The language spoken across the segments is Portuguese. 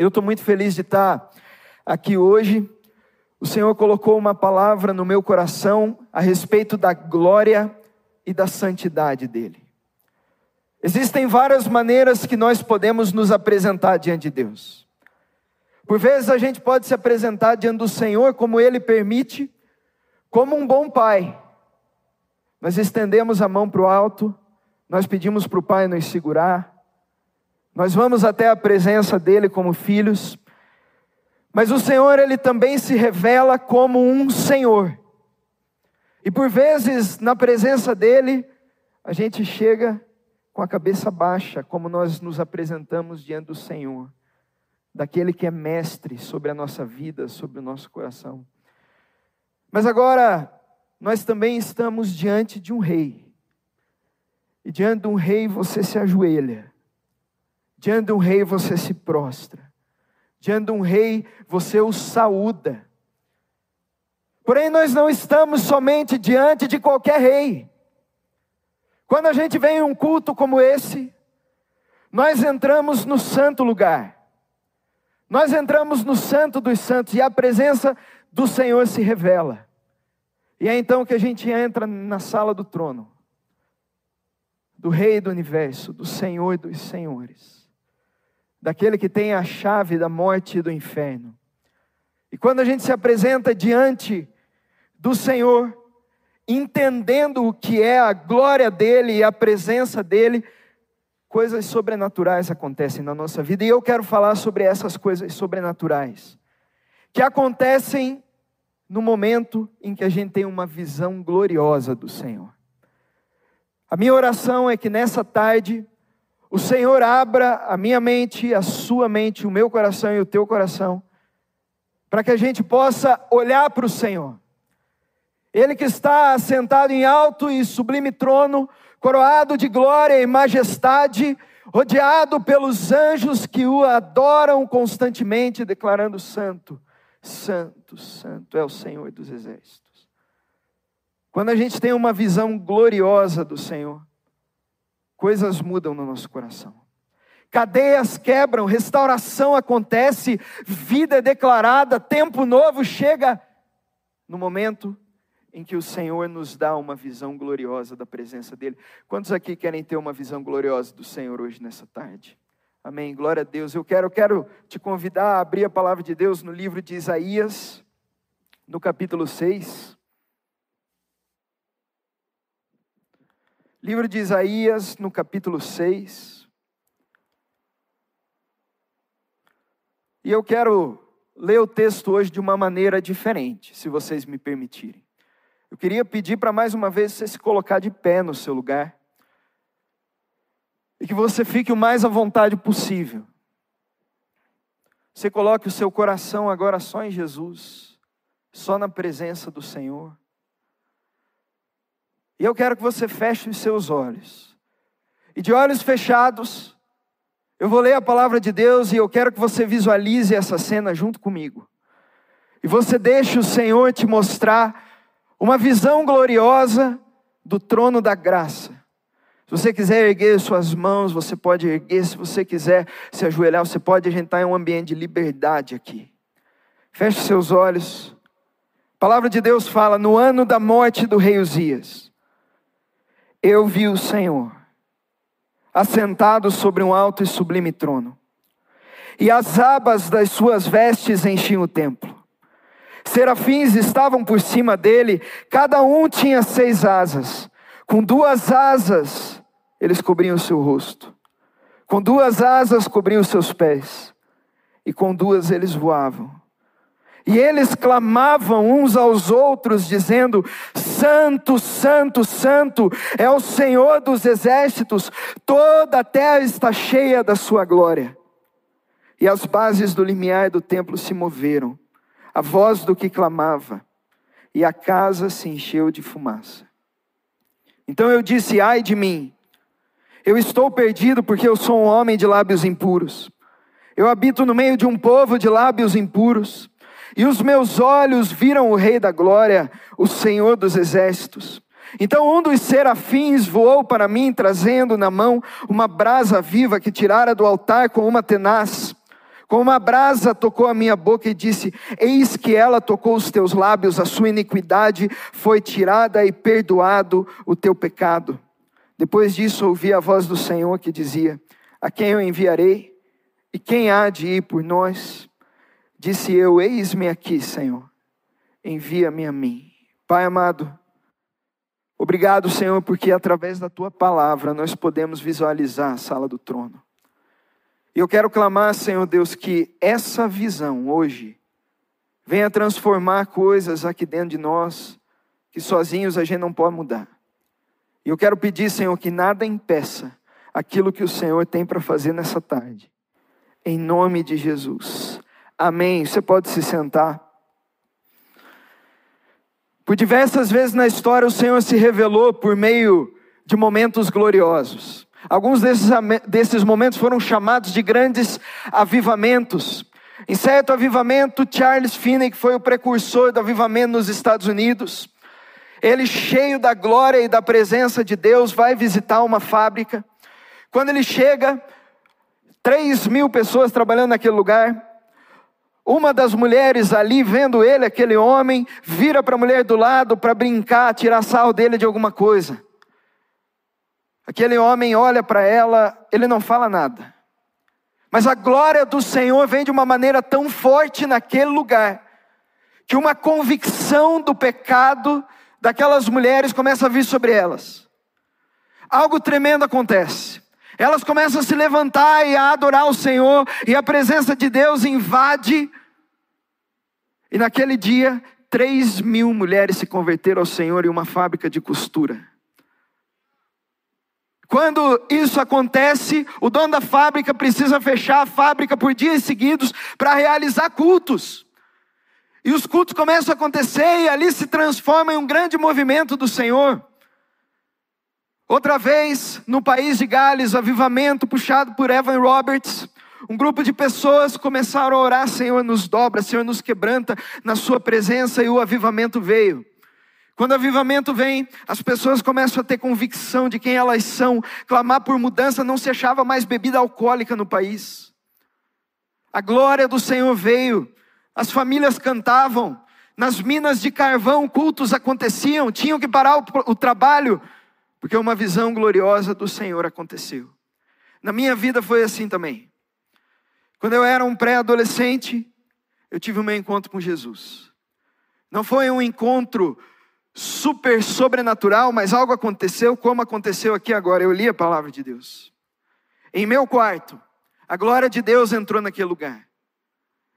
Eu estou muito feliz de estar aqui hoje. O Senhor colocou uma palavra no meu coração a respeito da glória e da santidade dele. Existem várias maneiras que nós podemos nos apresentar diante de Deus. Por vezes a gente pode se apresentar diante do Senhor como Ele permite, como um bom pai. Nós estendemos a mão para o alto, nós pedimos para o Pai nos segurar, nós vamos até a presença dEle como filhos, mas o Senhor, Ele também se revela como um Senhor. E por vezes, na presença dEle, a gente chega com a cabeça baixa, como nós nos apresentamos diante do Senhor, daquele que é mestre sobre a nossa vida, sobre o nosso coração. Mas agora, nós também estamos diante de um rei. E diante de um rei você se ajoelha. Diante de um rei você se prostra. Diante de um rei você o saúda. Porém, nós não estamos somente diante de qualquer rei. Quando a gente vem em um culto como esse, nós entramos no santo lugar. Nós entramos no santo dos santos e a presença do Senhor se revela. E é então que a gente entra na sala do trono, do Rei do universo, do Senhor e dos senhores, daquele que tem a chave da morte e do inferno. E quando a gente se apresenta diante do Senhor, entendendo o que é a glória dele e a presença dele, coisas sobrenaturais acontecem na nossa vida. E eu quero falar sobre essas coisas sobrenaturais que acontecem no momento em que a gente tem uma visão gloriosa do Senhor. A minha oração é que nessa tarde o Senhor abra a minha mente, a sua mente, o meu coração e o teu coração, para que a gente possa olhar para o Senhor ele que está sentado em alto e sublime trono, coroado de glória e majestade, rodeado pelos anjos que o adoram constantemente, declarando: Santo, Santo, Santo é o Senhor dos exércitos. Quando a gente tem uma visão gloriosa do Senhor, coisas mudam no nosso coração. Cadeias quebram, restauração acontece, vida é declarada, tempo novo chega no momento em que o Senhor nos dá uma visão gloriosa da presença dEle. Quantos aqui querem ter uma visão gloriosa do Senhor hoje nessa tarde? Amém. Glória a Deus. Eu quero, eu quero te convidar a abrir a palavra de Deus no livro de Isaías, no capítulo 6. Livro de Isaías, no capítulo 6. E eu quero ler o texto hoje de uma maneira diferente, se vocês me permitirem. Eu queria pedir para mais uma vez você se colocar de pé no seu lugar. E que você fique o mais à vontade possível. Você coloque o seu coração agora só em Jesus, só na presença do Senhor. E eu quero que você feche os seus olhos. E de olhos fechados, eu vou ler a palavra de Deus e eu quero que você visualize essa cena junto comigo. E você deixe o Senhor te mostrar uma visão gloriosa do trono da graça. Se você quiser erguer suas mãos, você pode erguer. Se você quiser se ajoelhar, você pode. A gente está em um ambiente de liberdade aqui. Feche seus olhos. A palavra de Deus fala: no ano da morte do rei Uzias, eu vi o Senhor assentado sobre um alto e sublime trono, e as abas das suas vestes enchiam o templo. Serafins estavam por cima dele, cada um tinha seis asas. Com duas asas eles cobriam o seu rosto, com duas asas cobriam os seus pés, e com duas eles voavam. E eles clamavam uns aos outros, dizendo: Santo, Santo, Santo é o Senhor dos exércitos, toda a terra está cheia da sua glória. E as bases do limiar do templo se moveram a voz do que clamava, e a casa se encheu de fumaça. Então eu disse: Ai de mim, eu estou perdido porque eu sou um homem de lábios impuros. Eu habito no meio de um povo de lábios impuros, e os meus olhos viram o Rei da Glória, o Senhor dos Exércitos. Então um dos serafins voou para mim, trazendo na mão uma brasa viva que tirara do altar com uma tenaz. Com uma brasa tocou a minha boca e disse: Eis que ela tocou os teus lábios, a sua iniquidade foi tirada e perdoado o teu pecado. Depois disso ouvi a voz do Senhor que dizia: A quem eu enviarei? E quem há de ir por nós? Disse eu: Eis-me aqui, Senhor, envia-me a mim. Pai amado, obrigado, Senhor, porque através da tua palavra nós podemos visualizar a sala do trono. E eu quero clamar, Senhor Deus, que essa visão hoje venha transformar coisas aqui dentro de nós que sozinhos a gente não pode mudar. E eu quero pedir, Senhor, que nada impeça aquilo que o Senhor tem para fazer nessa tarde. Em nome de Jesus. Amém. Você pode se sentar. Por diversas vezes na história o Senhor se revelou por meio de momentos gloriosos. Alguns desses, desses momentos foram chamados de grandes avivamentos. Em certo avivamento, Charles Finney, que foi o precursor do avivamento nos Estados Unidos, ele, cheio da glória e da presença de Deus, vai visitar uma fábrica. Quando ele chega, 3 mil pessoas trabalhando naquele lugar. Uma das mulheres ali, vendo ele, aquele homem, vira para a mulher do lado para brincar, tirar sarro dele de alguma coisa. Aquele homem olha para ela, ele não fala nada. Mas a glória do Senhor vem de uma maneira tão forte naquele lugar, que uma convicção do pecado daquelas mulheres começa a vir sobre elas. Algo tremendo acontece. Elas começam a se levantar e a adorar o Senhor, e a presença de Deus invade. E naquele dia, três mil mulheres se converteram ao Senhor em uma fábrica de costura. Quando isso acontece, o dono da fábrica precisa fechar a fábrica por dias seguidos para realizar cultos. E os cultos começam a acontecer e ali se transforma em um grande movimento do Senhor. Outra vez, no país de Gales, avivamento puxado por Evan Roberts, um grupo de pessoas começaram a orar: Senhor, nos dobra, Senhor, nos quebranta na Sua presença, e o avivamento veio. Quando o avivamento vem, as pessoas começam a ter convicção de quem elas são, clamar por mudança, não se achava mais bebida alcoólica no país. A glória do Senhor veio, as famílias cantavam, nas minas de carvão cultos aconteciam, tinham que parar o, o trabalho, porque uma visão gloriosa do Senhor aconteceu. Na minha vida foi assim também. Quando eu era um pré-adolescente, eu tive o meu encontro com Jesus. Não foi um encontro super sobrenatural, mas algo aconteceu, como aconteceu aqui agora. Eu li a palavra de Deus. Em meu quarto, a glória de Deus entrou naquele lugar.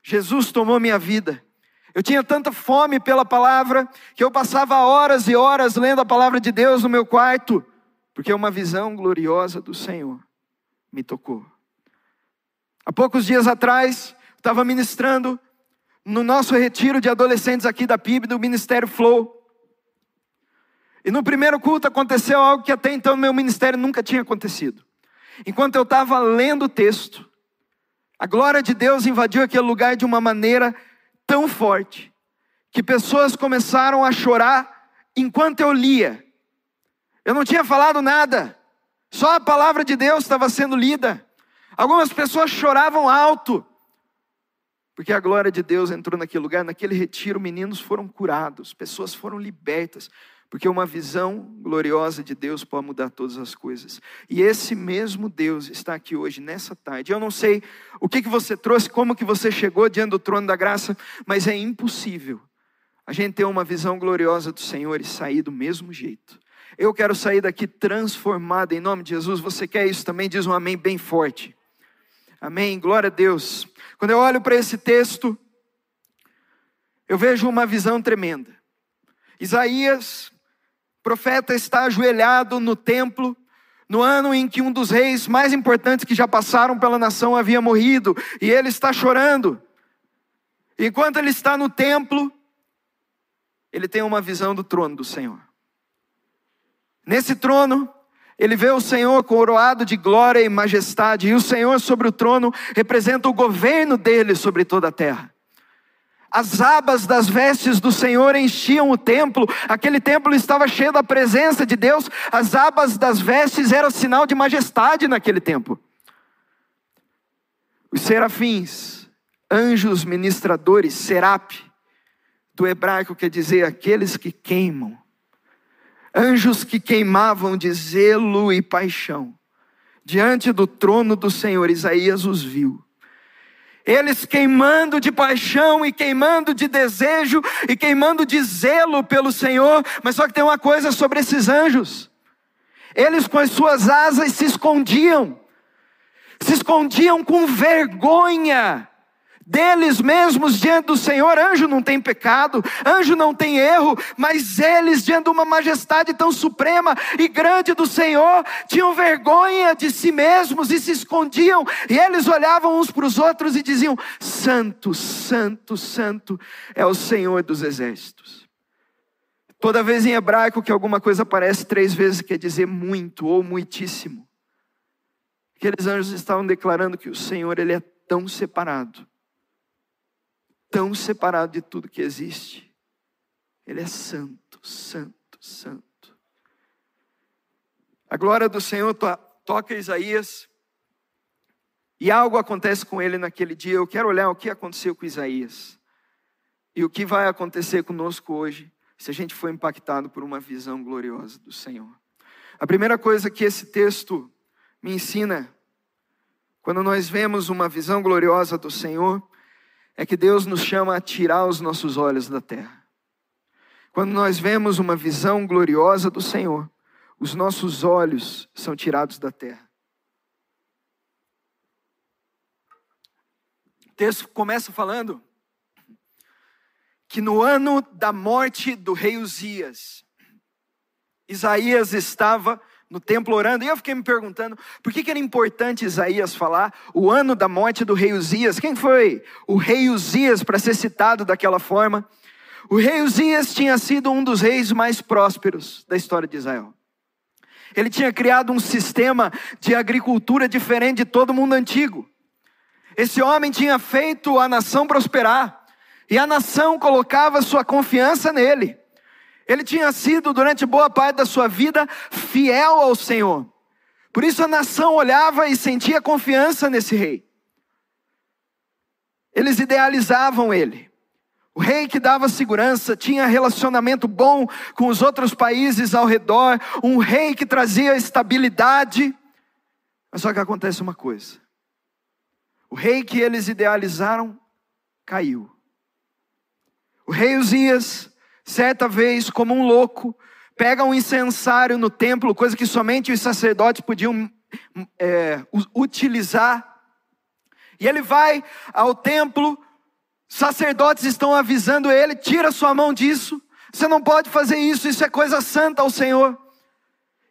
Jesus tomou minha vida. Eu tinha tanta fome pela palavra que eu passava horas e horas lendo a palavra de Deus no meu quarto, porque uma visão gloriosa do Senhor me tocou. Há poucos dias atrás, estava ministrando no nosso retiro de adolescentes aqui da PIB, do Ministério Flow. E no primeiro culto aconteceu algo que até então no meu ministério nunca tinha acontecido. Enquanto eu estava lendo o texto, a glória de Deus invadiu aquele lugar de uma maneira tão forte, que pessoas começaram a chorar enquanto eu lia. Eu não tinha falado nada, só a palavra de Deus estava sendo lida. Algumas pessoas choravam alto, porque a glória de Deus entrou naquele lugar, naquele retiro, meninos foram curados, pessoas foram libertas, porque uma visão gloriosa de Deus pode mudar todas as coisas. E esse mesmo Deus está aqui hoje, nessa tarde. Eu não sei o que, que você trouxe, como que você chegou diante do trono da graça, mas é impossível a gente ter uma visão gloriosa do Senhor e sair do mesmo jeito. Eu quero sair daqui transformado em nome de Jesus. Você quer isso também? Diz um amém bem forte. Amém. Glória a Deus. Quando eu olho para esse texto, eu vejo uma visão tremenda. Isaías profeta está ajoelhado no templo, no ano em que um dos reis mais importantes que já passaram pela nação havia morrido, e ele está chorando. Enquanto ele está no templo, ele tem uma visão do trono do Senhor. Nesse trono, ele vê o Senhor coroado de glória e majestade, e o Senhor sobre o trono representa o governo dele sobre toda a terra. As abas das vestes do Senhor enchiam o templo, aquele templo estava cheio da presença de Deus, as abas das vestes eram sinal de majestade naquele templo. Os serafins anjos ministradores, serap, do hebraico quer dizer aqueles que queimam. Anjos que queimavam de zelo e paixão. Diante do trono do Senhor, Isaías os viu. Eles queimando de paixão e queimando de desejo e queimando de zelo pelo Senhor, mas só que tem uma coisa sobre esses anjos. Eles com as suas asas se escondiam, se escondiam com vergonha deles mesmos diante do Senhor. Anjo não tem pecado, anjo não tem erro, mas eles, diante de uma majestade tão suprema e grande do Senhor, tinham vergonha de si mesmos e se escondiam, e eles olhavam uns para os outros e diziam: Santo, Santo, Santo é o Senhor dos exércitos. Toda vez em hebraico que alguma coisa aparece três vezes, quer dizer muito ou muitíssimo. Aqueles anjos estavam declarando que o Senhor ele é tão separado tão separado de tudo que existe. Ele é santo, santo, santo. A glória do Senhor to toca Isaías. E algo acontece com ele naquele dia. Eu quero olhar o que aconteceu com Isaías. E o que vai acontecer conosco hoje, se a gente for impactado por uma visão gloriosa do Senhor. A primeira coisa que esse texto me ensina, quando nós vemos uma visão gloriosa do Senhor, é que Deus nos chama a tirar os nossos olhos da terra. Quando nós vemos uma visão gloriosa do Senhor, os nossos olhos são tirados da terra. O texto começa falando que no ano da morte do rei Uzias, Isaías estava no templo orando. E eu fiquei me perguntando, por que, que era importante Isaías falar o ano da morte do rei Uzias? Quem foi o rei Uzias para ser citado daquela forma? O rei Uzias tinha sido um dos reis mais prósperos da história de Israel. Ele tinha criado um sistema de agricultura diferente de todo mundo antigo. Esse homem tinha feito a nação prosperar, e a nação colocava sua confiança nele. Ele tinha sido, durante boa parte da sua vida, fiel ao Senhor. Por isso a nação olhava e sentia confiança nesse rei. Eles idealizavam ele. O rei que dava segurança, tinha relacionamento bom com os outros países ao redor, um rei que trazia estabilidade. Mas só que acontece uma coisa: o rei que eles idealizaram caiu. O rei Uzias certa vez, como um louco, pega um incensário no templo, coisa que somente os sacerdotes podiam é, utilizar. E ele vai ao templo, sacerdotes estão avisando ele: tira sua mão disso, você não pode fazer isso, isso é coisa santa ao Senhor.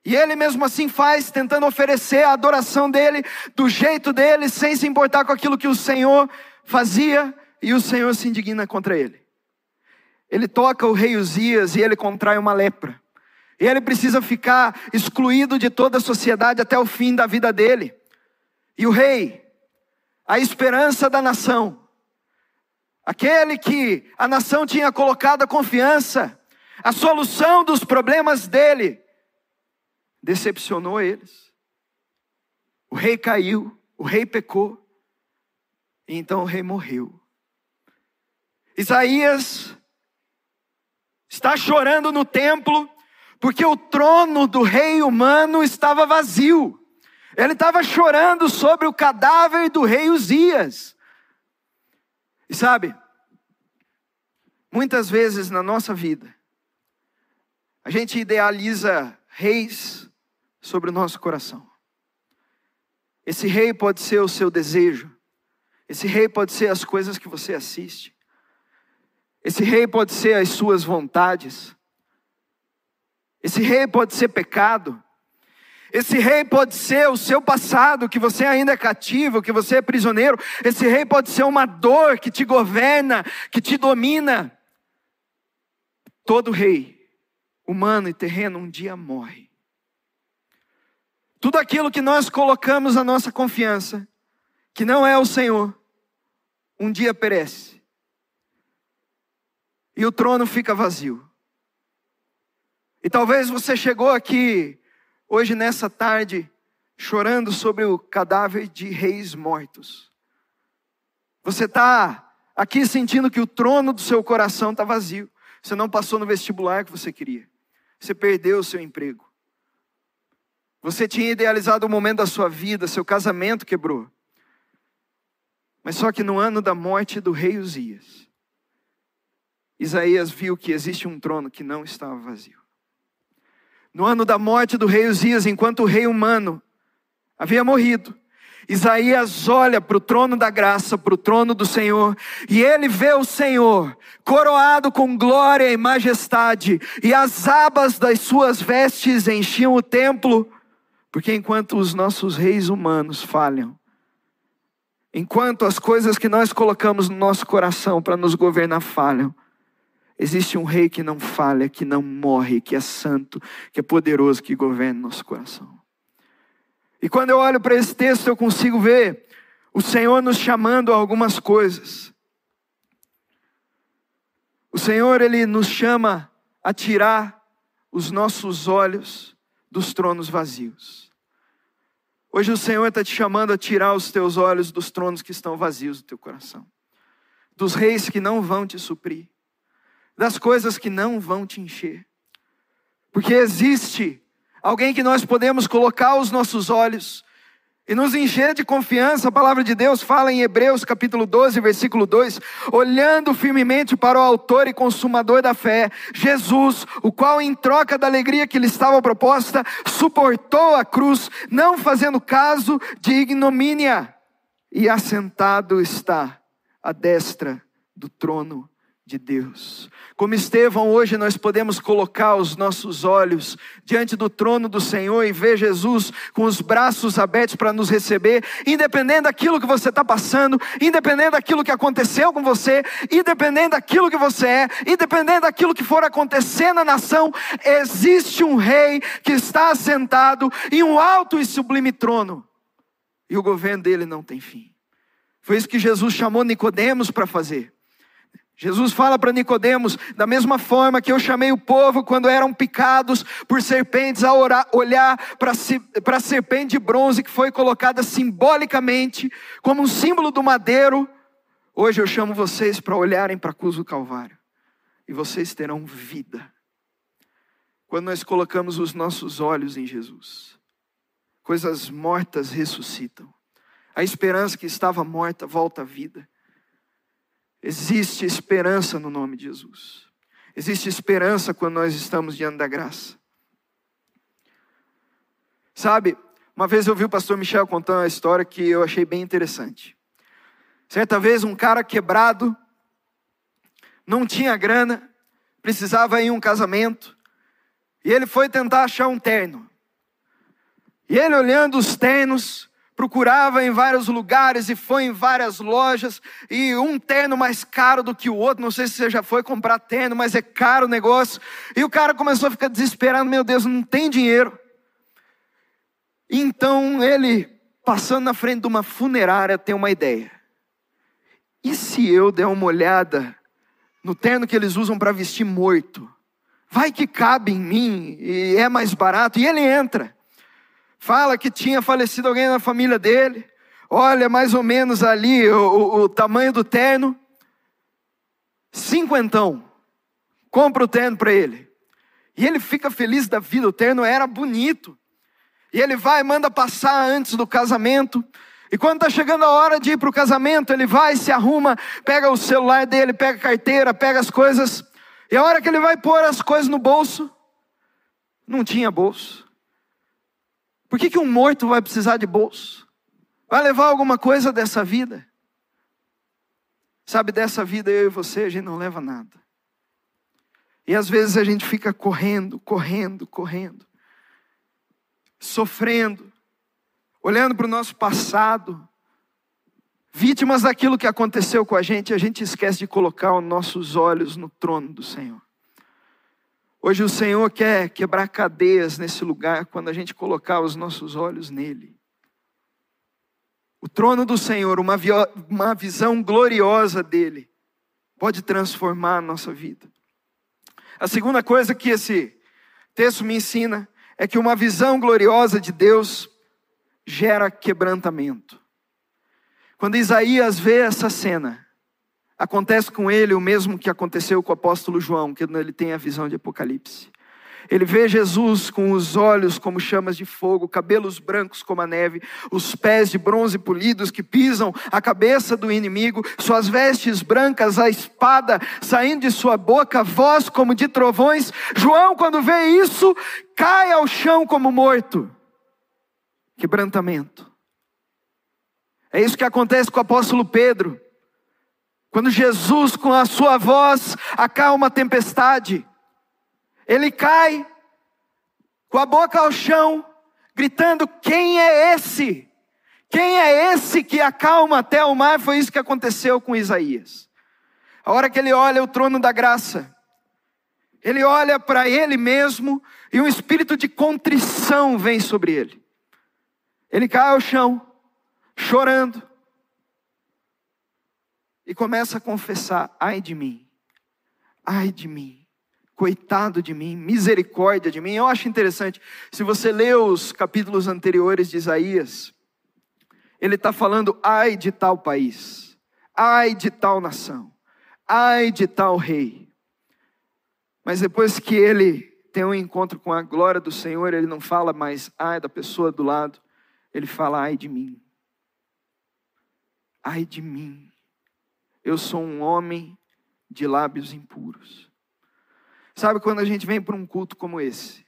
E ele mesmo assim faz, tentando oferecer a adoração dele, do jeito dele, sem se importar com aquilo que o Senhor fazia, e o Senhor se indigna contra ele. Ele toca o rei Uzias e ele contrai uma lepra. E ele precisa ficar excluído de toda a sociedade até o fim da vida dele. E o rei, a esperança da nação, aquele que a nação tinha colocado a confiança, a solução dos problemas dele, decepcionou eles. O rei caiu, o rei pecou, e então o rei morreu. Isaías está chorando no templo, porque o trono do rei humano estava vazio. Ele estava chorando sobre o cadáver do rei Uzias. E sabe, muitas vezes na nossa vida, a gente idealiza reis sobre o nosso coração. Esse rei pode ser o seu desejo, esse rei pode ser as coisas que você assiste, esse rei pode ser as suas vontades. Esse rei pode ser pecado. Esse rei pode ser o seu passado, que você ainda é cativo, que você é prisioneiro. Esse rei pode ser uma dor que te governa, que te domina. Todo rei, humano e terreno, um dia morre. Tudo aquilo que nós colocamos a nossa confiança, que não é o Senhor, um dia perece e o trono fica vazio. E talvez você chegou aqui hoje nessa tarde chorando sobre o cadáver de reis mortos. Você está aqui sentindo que o trono do seu coração está vazio. Você não passou no vestibular que você queria. Você perdeu o seu emprego. Você tinha idealizado o momento da sua vida, seu casamento quebrou. Mas só que no ano da morte do rei Uzias, Isaías viu que existe um trono que não estava vazio. No ano da morte do rei Uzias, enquanto o rei humano havia morrido, Isaías olha para o trono da graça, para o trono do Senhor, e ele vê o Senhor coroado com glória e majestade, e as abas das suas vestes enchiam o templo, porque enquanto os nossos reis humanos falham, enquanto as coisas que nós colocamos no nosso coração para nos governar falham, existe um rei que não falha, que não morre, que é santo, que é poderoso, que governa nosso coração. E quando eu olho para esse texto, eu consigo ver o Senhor nos chamando a algumas coisas. O Senhor, Ele nos chama a tirar os nossos olhos dos tronos vazios. Hoje o Senhor está te chamando a tirar os teus olhos dos tronos que estão vazios do teu coração, dos reis que não vão te suprir, das coisas que não vão te encher, porque existe alguém que nós podemos colocar os nossos olhos e nos encher de confiança. A palavra de Deus fala em Hebreus capítulo 12, versículo 2: olhando firmemente para o Autor e Consumador da fé, Jesus, o qual, em troca da alegria que lhe estava proposta, suportou a cruz, não fazendo caso de ignomínia, e assentado está à destra do trono de Deus. Como Estevão, hoje nós podemos colocar os nossos olhos diante do trono do Senhor e ver Jesus com os braços abertos para nos receber, independente daquilo que você está passando, independente daquilo que aconteceu com você, independente daquilo que você é, independente daquilo que for acontecer na nação, existe um rei que está assentado em um alto e sublime trono, e o governo dele não tem fim. Foi isso que Jesus chamou Nicodemos para fazer. Jesus fala para Nicodemos, da mesma forma que eu chamei o povo quando eram picados por serpentes a orar, olhar para a serpente de bronze que foi colocada simbolicamente como um símbolo do madeiro, hoje eu chamo vocês para olharem para a cruz do Calvário e vocês terão vida. Quando nós colocamos os nossos olhos em Jesus, coisas mortas ressuscitam. A esperança que estava morta volta à vida. Existe esperança no nome de Jesus. Existe esperança quando nós estamos diante da graça. Sabe, uma vez eu vi o pastor Michel contando uma história que eu achei bem interessante. Certa vez um cara quebrado, não tinha grana, precisava ir em um casamento, e ele foi tentar achar um terno. E ele olhando os ternos, procurava em vários lugares e foi em várias lojas, e um terno mais caro do que o outro. Não sei se você já foi comprar terno, mas é caro o negócio. E o cara começou a ficar desesperado: meu Deus, não tem dinheiro. Então ele, passando na frente de uma funerária, tem uma ideia. E se eu der uma olhada no terno que eles usam para vestir morto? Vai que cabe em mim e é mais barato. E ele entra fala que tinha falecido alguém na família dele, olha mais ou menos ali o, o, o tamanho do terno, cinquentão, compra o terno para ele, e ele fica feliz da vida, o terno era bonito, e ele vai, manda passar antes do casamento, e quando está chegando a hora de ir para o casamento, ele vai, se arruma, pega o celular dele, pega a carteira, pega as coisas, e a hora que ele vai pôr as coisas no bolso, não tinha bolso. Por que, que um morto vai precisar de bolso? Vai levar alguma coisa dessa vida? Sabe, dessa vida eu e você, a gente não leva nada. E às vezes a gente fica correndo, correndo, correndo, sofrendo, olhando para o nosso passado, vítimas daquilo que aconteceu com a gente, a gente esquece de colocar os nossos olhos no trono do Senhor. Hoje o Senhor quer quebrar cadeias nesse lugar quando a gente colocar os nossos olhos nele. O trono do Senhor, uma, uma visão gloriosa dele, pode transformar a nossa vida. A segunda coisa que esse texto me ensina é que uma visão gloriosa de Deus gera quebrantamento. Quando Isaías vê essa cena, acontece com ele o mesmo que aconteceu com o apóstolo João, que ele tem a visão de Apocalipse. Ele vê Jesus com os olhos como chamas de fogo, cabelos brancos como a neve, os pés de bronze polidos que pisam a cabeça do inimigo, suas vestes brancas, a espada saindo de sua boca, voz como de trovões. João, quando vê isso, cai ao chão como morto. Quebrantamento. É isso que acontece com o apóstolo Pedro. Quando Jesus, com a sua voz, acalma a tempestade. Ele cai com a boca ao chão, gritando: Quem é esse? Quem é esse que acalma até o mar? Foi isso que aconteceu com Isaías. A hora que ele olha o trono da graça, ele olha para ele mesmo e um espírito de contrição vem sobre ele. Ele cai ao chão, chorando, e começa a confessar: ai de mim, ai de mim coitado de mim, misericórdia de mim. Eu acho interessante, se você lê os capítulos anteriores de Isaías, ele está falando, ai de tal país, ai de tal nação, ai de tal rei. Mas depois que ele tem um encontro com a glória do Senhor, ele não fala mais, ai da pessoa do lado, ele fala, ai de mim. Ai de mim. Eu sou um homem de lábios impuros. Sabe quando a gente vem para um culto como esse?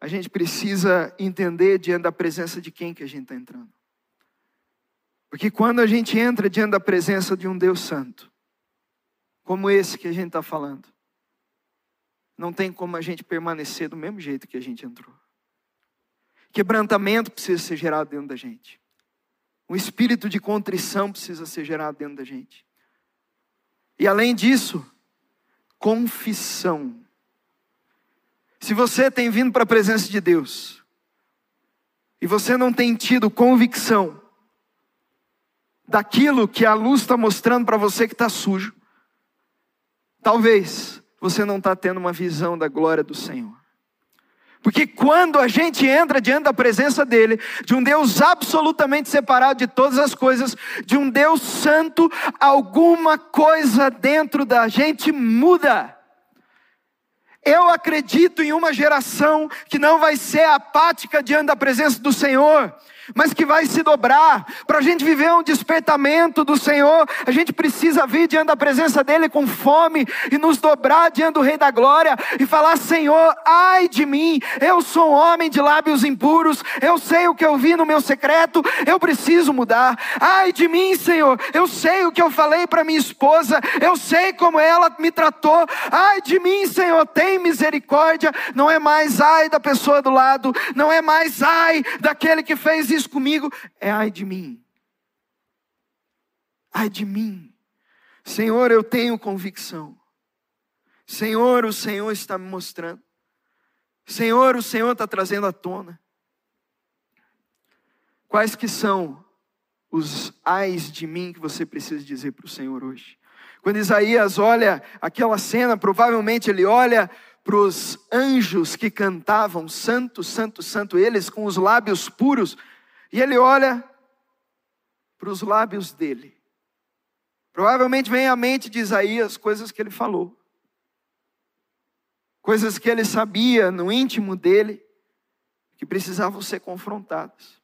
A gente precisa entender diante da presença de quem que a gente está entrando. Porque quando a gente entra diante da presença de um Deus Santo, como esse que a gente está falando, não tem como a gente permanecer do mesmo jeito que a gente entrou. Quebrantamento precisa ser gerado dentro da gente. Um espírito de contrição precisa ser gerado dentro da gente. E além disso, confissão. Se você tem vindo para a presença de Deus e você não tem tido convicção daquilo que a luz está mostrando para você que está sujo, talvez você não está tendo uma visão da glória do Senhor. Porque quando a gente entra diante da presença dele, de um Deus absolutamente separado de todas as coisas, de um Deus santo, alguma coisa dentro da gente muda. Eu acredito em uma geração que não vai ser apática diante da presença do Senhor, mas que vai se dobrar. Para a gente viver um despertamento do Senhor, a gente precisa vir diante da presença dEle com fome e nos dobrar diante do Rei da Glória e falar: Senhor, ai de mim, eu sou um homem de lábios impuros, eu sei o que eu vi no meu secreto, eu preciso mudar. Ai de mim, Senhor, eu sei o que eu falei para minha esposa, eu sei como ela me tratou. Ai de mim, Senhor, tem misericórdia. Não é mais ai da pessoa do lado, não é mais ai daquele que fez isso comigo, é ai de mim. Ai de mim. Senhor, eu tenho convicção. Senhor, o Senhor está me mostrando. Senhor, o Senhor está trazendo à tona. Quais que são os ais de mim que você precisa dizer para o Senhor hoje? Quando Isaías olha aquela cena, provavelmente ele olha para os anjos que cantavam Santo, Santo, Santo, eles com os lábios puros, e ele olha para os lábios dele. Provavelmente vem à mente de Isaías coisas que ele falou, coisas que ele sabia no íntimo dele, que precisavam ser confrontadas.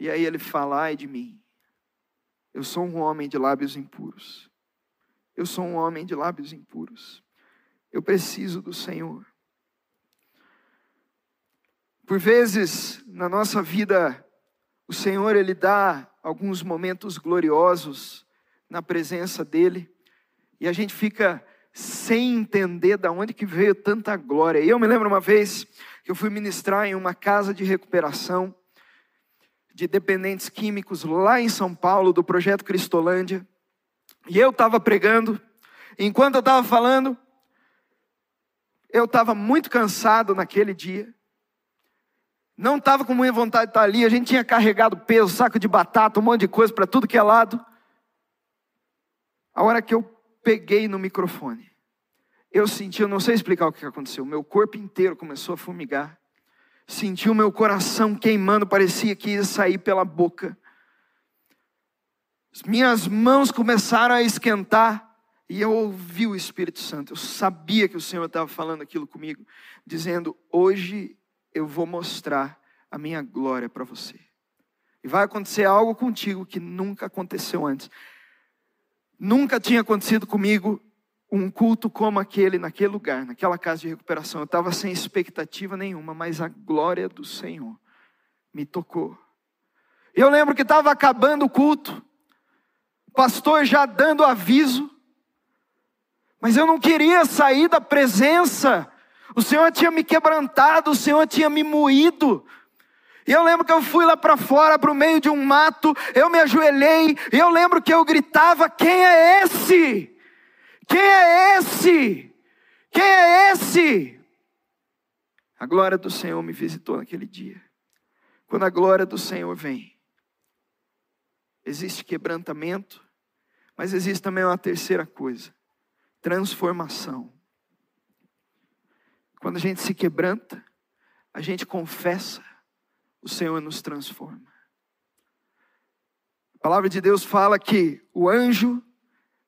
E aí ele fala: ai de mim, eu sou um homem de lábios impuros. Eu sou um homem de lábios impuros. Eu preciso do Senhor. Por vezes, na nossa vida, o Senhor ele dá alguns momentos gloriosos na presença dele, e a gente fica sem entender de onde que veio tanta glória. E eu me lembro uma vez que eu fui ministrar em uma casa de recuperação de dependentes químicos lá em São Paulo, do projeto Cristolândia. E eu estava pregando, enquanto eu estava falando, eu estava muito cansado naquele dia. Não estava com muita vontade de estar ali. A gente tinha carregado peso, saco de batata, um monte de coisa para tudo que é lado. A hora que eu peguei no microfone, eu senti, eu não sei explicar o que aconteceu. Meu corpo inteiro começou a fumigar. Senti o meu coração queimando, parecia que ia sair pela boca. Minhas mãos começaram a esquentar e eu ouvi o Espírito Santo. Eu sabia que o Senhor estava falando aquilo comigo, dizendo: Hoje eu vou mostrar a minha glória para você. E vai acontecer algo contigo que nunca aconteceu antes. Nunca tinha acontecido comigo um culto como aquele, naquele lugar, naquela casa de recuperação. Eu estava sem expectativa nenhuma, mas a glória do Senhor me tocou. Eu lembro que estava acabando o culto, o pastor já dando aviso, mas eu não queria sair da presença. O Senhor tinha me quebrantado, o Senhor tinha me moído. E eu lembro que eu fui lá para fora, para o meio de um mato, eu me ajoelhei, e eu lembro que eu gritava: Quem é esse? Quem é esse? Quem é esse? A glória do Senhor me visitou naquele dia. Quando a glória do Senhor vem, existe quebrantamento, mas existe também uma terceira coisa: transformação. Quando a gente se quebranta, a gente confessa, o Senhor nos transforma. A palavra de Deus fala que o anjo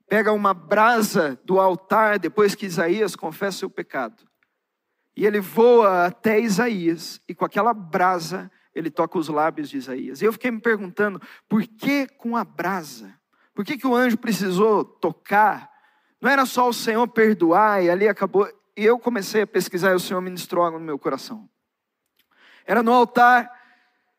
pega uma brasa do altar depois que Isaías confessa seu pecado. E ele voa até Isaías e com aquela brasa ele toca os lábios de Isaías. E eu fiquei me perguntando, por que com a brasa? Por que, que o anjo precisou tocar não era só o Senhor perdoar e ali acabou. E eu comecei a pesquisar e o Senhor ministrou algo no meu coração. Era no altar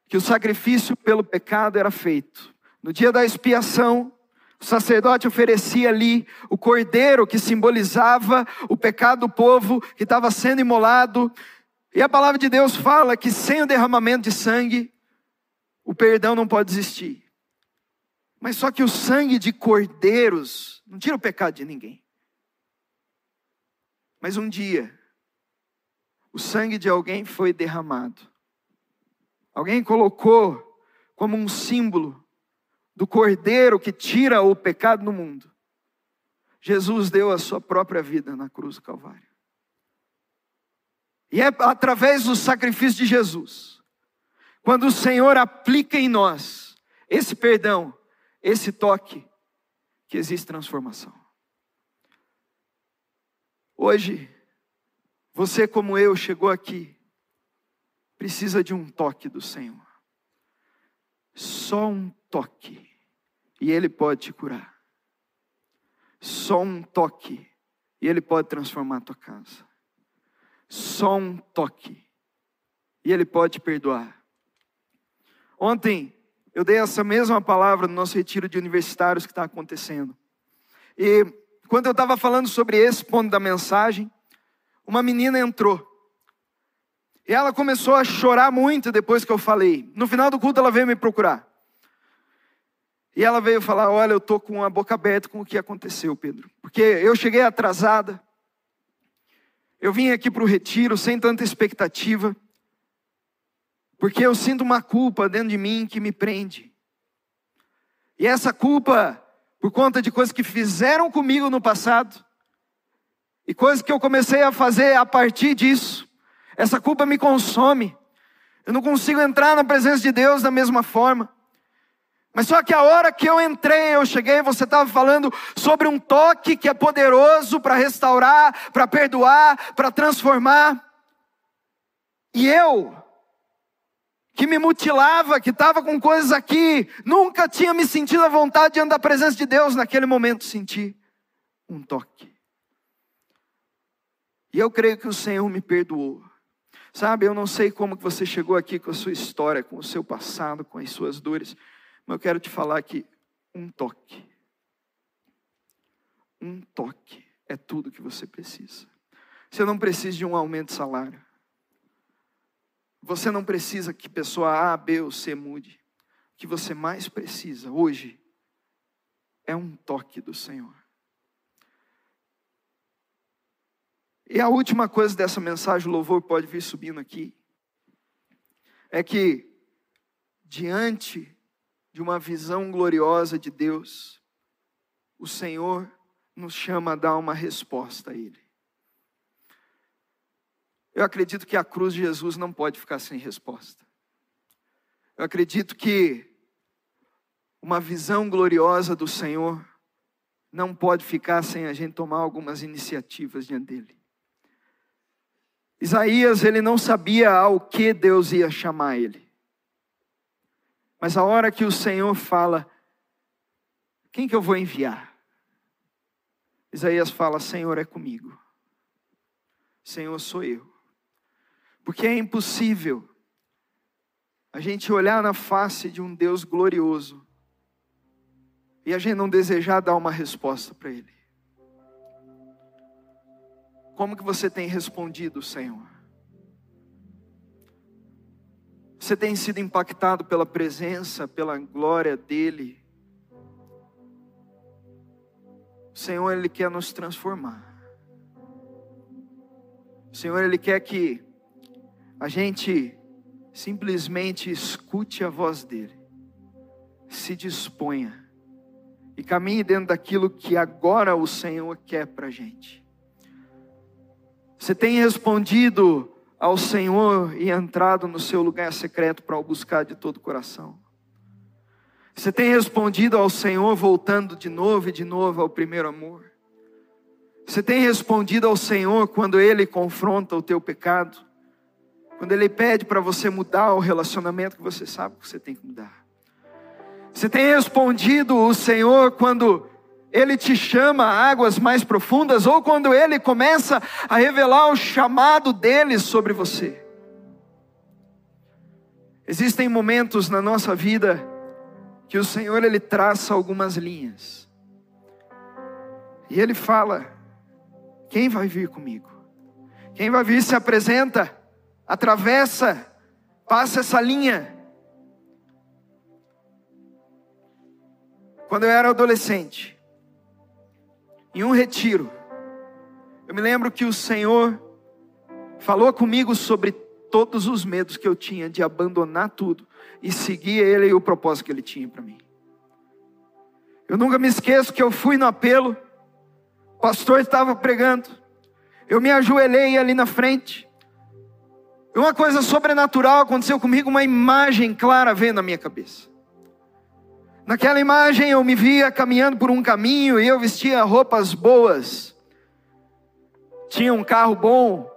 que o sacrifício pelo pecado era feito. No dia da expiação, o sacerdote oferecia ali o cordeiro que simbolizava o pecado do povo que estava sendo imolado. E a palavra de Deus fala que sem o derramamento de sangue, o perdão não pode existir. Mas só que o sangue de cordeiros não tira o pecado de ninguém. Mas um dia, o sangue de alguém foi derramado. Alguém colocou como um símbolo do cordeiro que tira o pecado no mundo. Jesus deu a sua própria vida na cruz do Calvário. E é através do sacrifício de Jesus, quando o Senhor aplica em nós esse perdão, esse toque que existe transformação. Hoje, você como eu chegou aqui, precisa de um toque do Senhor. Só um toque, e Ele pode te curar. Só um toque, e Ele pode transformar a tua casa. Só um toque, e Ele pode te perdoar. Ontem, eu dei essa mesma palavra no nosso retiro de universitários que está acontecendo. E quando eu estava falando sobre esse ponto da mensagem, uma menina entrou. E ela começou a chorar muito depois que eu falei. No final do culto, ela veio me procurar. E ela veio falar: Olha, eu estou com a boca aberta com o que aconteceu, Pedro. Porque eu cheguei atrasada. Eu vim aqui para o retiro sem tanta expectativa. Porque eu sinto uma culpa dentro de mim que me prende. E essa culpa, por conta de coisas que fizeram comigo no passado, e coisas que eu comecei a fazer a partir disso, essa culpa me consome. Eu não consigo entrar na presença de Deus da mesma forma. Mas só que a hora que eu entrei, eu cheguei, você estava falando sobre um toque que é poderoso para restaurar, para perdoar, para transformar. E eu que me mutilava, que estava com coisas aqui, nunca tinha me sentido à vontade diante da presença de Deus, naquele momento senti um toque. E eu creio que o Senhor me perdoou. Sabe, eu não sei como que você chegou aqui com a sua história, com o seu passado, com as suas dores, mas eu quero te falar que um toque, um toque é tudo que você precisa. Você não precisa de um aumento de salário. Você não precisa que pessoa A, B ou C mude. O que você mais precisa hoje é um toque do Senhor. E a última coisa dessa mensagem, o louvor pode vir subindo aqui, é que diante de uma visão gloriosa de Deus, o Senhor nos chama a dar uma resposta a Ele. Eu acredito que a cruz de Jesus não pode ficar sem resposta. Eu acredito que uma visão gloriosa do Senhor não pode ficar sem a gente tomar algumas iniciativas diante dele. Isaías, ele não sabia ao que Deus ia chamar ele. Mas a hora que o Senhor fala, quem que eu vou enviar? Isaías fala: Senhor é comigo. Senhor sou eu. Porque é impossível a gente olhar na face de um Deus glorioso e a gente não desejar dar uma resposta para Ele. Como que você tem respondido, Senhor? Você tem sido impactado pela presença, pela glória dEle? O Senhor, Ele quer nos transformar. O Senhor, Ele quer que a gente simplesmente escute a voz dEle, se disponha e caminhe dentro daquilo que agora o Senhor quer para a gente. Você tem respondido ao Senhor e entrado no seu lugar secreto para o buscar de todo o coração. Você tem respondido ao Senhor voltando de novo e de novo ao primeiro amor. Você tem respondido ao Senhor quando Ele confronta o teu pecado. Quando Ele pede para você mudar o relacionamento que você sabe que você tem que mudar. Você tem respondido o Senhor quando Ele te chama a águas mais profundas ou quando Ele começa a revelar o chamado dele sobre você. Existem momentos na nossa vida que o Senhor ele traça algumas linhas. E ele fala: quem vai vir comigo? Quem vai vir se apresenta, atravessa, passa essa linha. Quando eu era adolescente, em um retiro, eu me lembro que o Senhor falou comigo sobre todos os medos que eu tinha de abandonar tudo e seguir Ele e o propósito que Ele tinha para mim. Eu nunca me esqueço que eu fui no apelo, o pastor estava pregando, eu me ajoelhei ali na frente, e uma coisa sobrenatural aconteceu comigo, uma imagem clara veio na minha cabeça. Naquela imagem eu me via caminhando por um caminho e eu vestia roupas boas, tinha um carro bom,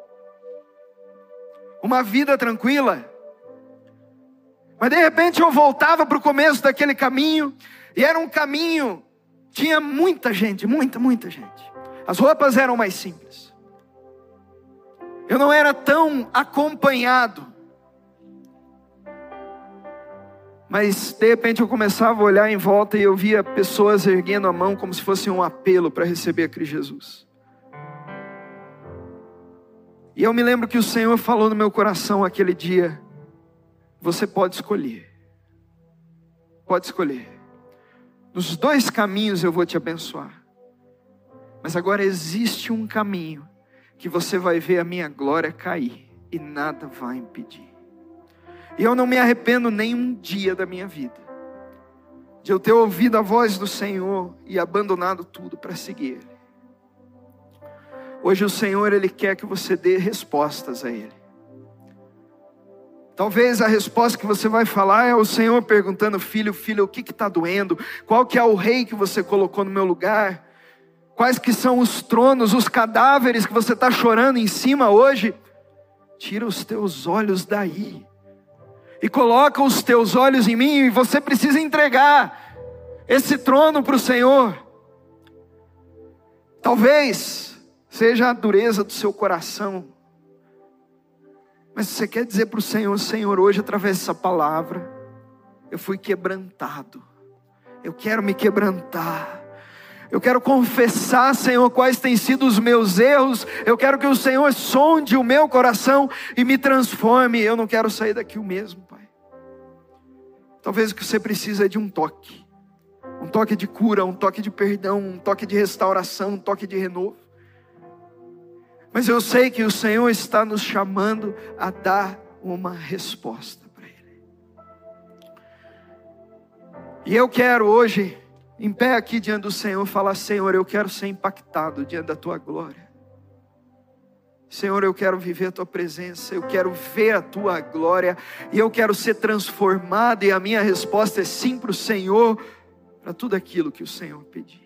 uma vida tranquila. Mas de repente eu voltava para o começo daquele caminho, e era um caminho, tinha muita gente, muita, muita gente. As roupas eram mais simples. Eu não era tão acompanhado. Mas de repente eu começava a olhar em volta e eu via pessoas erguendo a mão como se fosse um apelo para receber Cristo Jesus. E eu me lembro que o Senhor falou no meu coração aquele dia: você pode escolher. Pode escolher. Nos dois caminhos eu vou te abençoar. Mas agora existe um caminho que você vai ver a minha glória cair e nada vai impedir. E eu não me arrependo nem um dia da minha vida de eu ter ouvido a voz do Senhor e abandonado tudo para seguir Ele. Hoje o Senhor ele quer que você dê respostas a Ele. Talvez a resposta que você vai falar é o Senhor perguntando, filho, filho, o que está doendo? Qual que é o rei que você colocou no meu lugar? Quais que são os tronos, os cadáveres que você está chorando em cima hoje? Tira os teus olhos daí e coloca os teus olhos em mim e você precisa entregar esse trono para o Senhor. Talvez seja a dureza do seu coração, mas você quer dizer para o Senhor: Senhor, hoje através dessa palavra, eu fui quebrantado. Eu quero me quebrantar. Eu quero confessar, Senhor, quais têm sido os meus erros. Eu quero que o Senhor sonde o meu coração e me transforme. Eu não quero sair daqui o mesmo, Pai. Talvez o que você precisa é de um toque. Um toque de cura, um toque de perdão, um toque de restauração, um toque de renovo. Mas eu sei que o Senhor está nos chamando a dar uma resposta para Ele. E eu quero hoje, em pé aqui diante do Senhor, falar: Senhor, eu quero ser impactado diante da Tua glória. Senhor, eu quero viver a tua presença, eu quero ver a tua glória, e eu quero ser transformado, e a minha resposta é sim para o Senhor, para tudo aquilo que o Senhor pedir.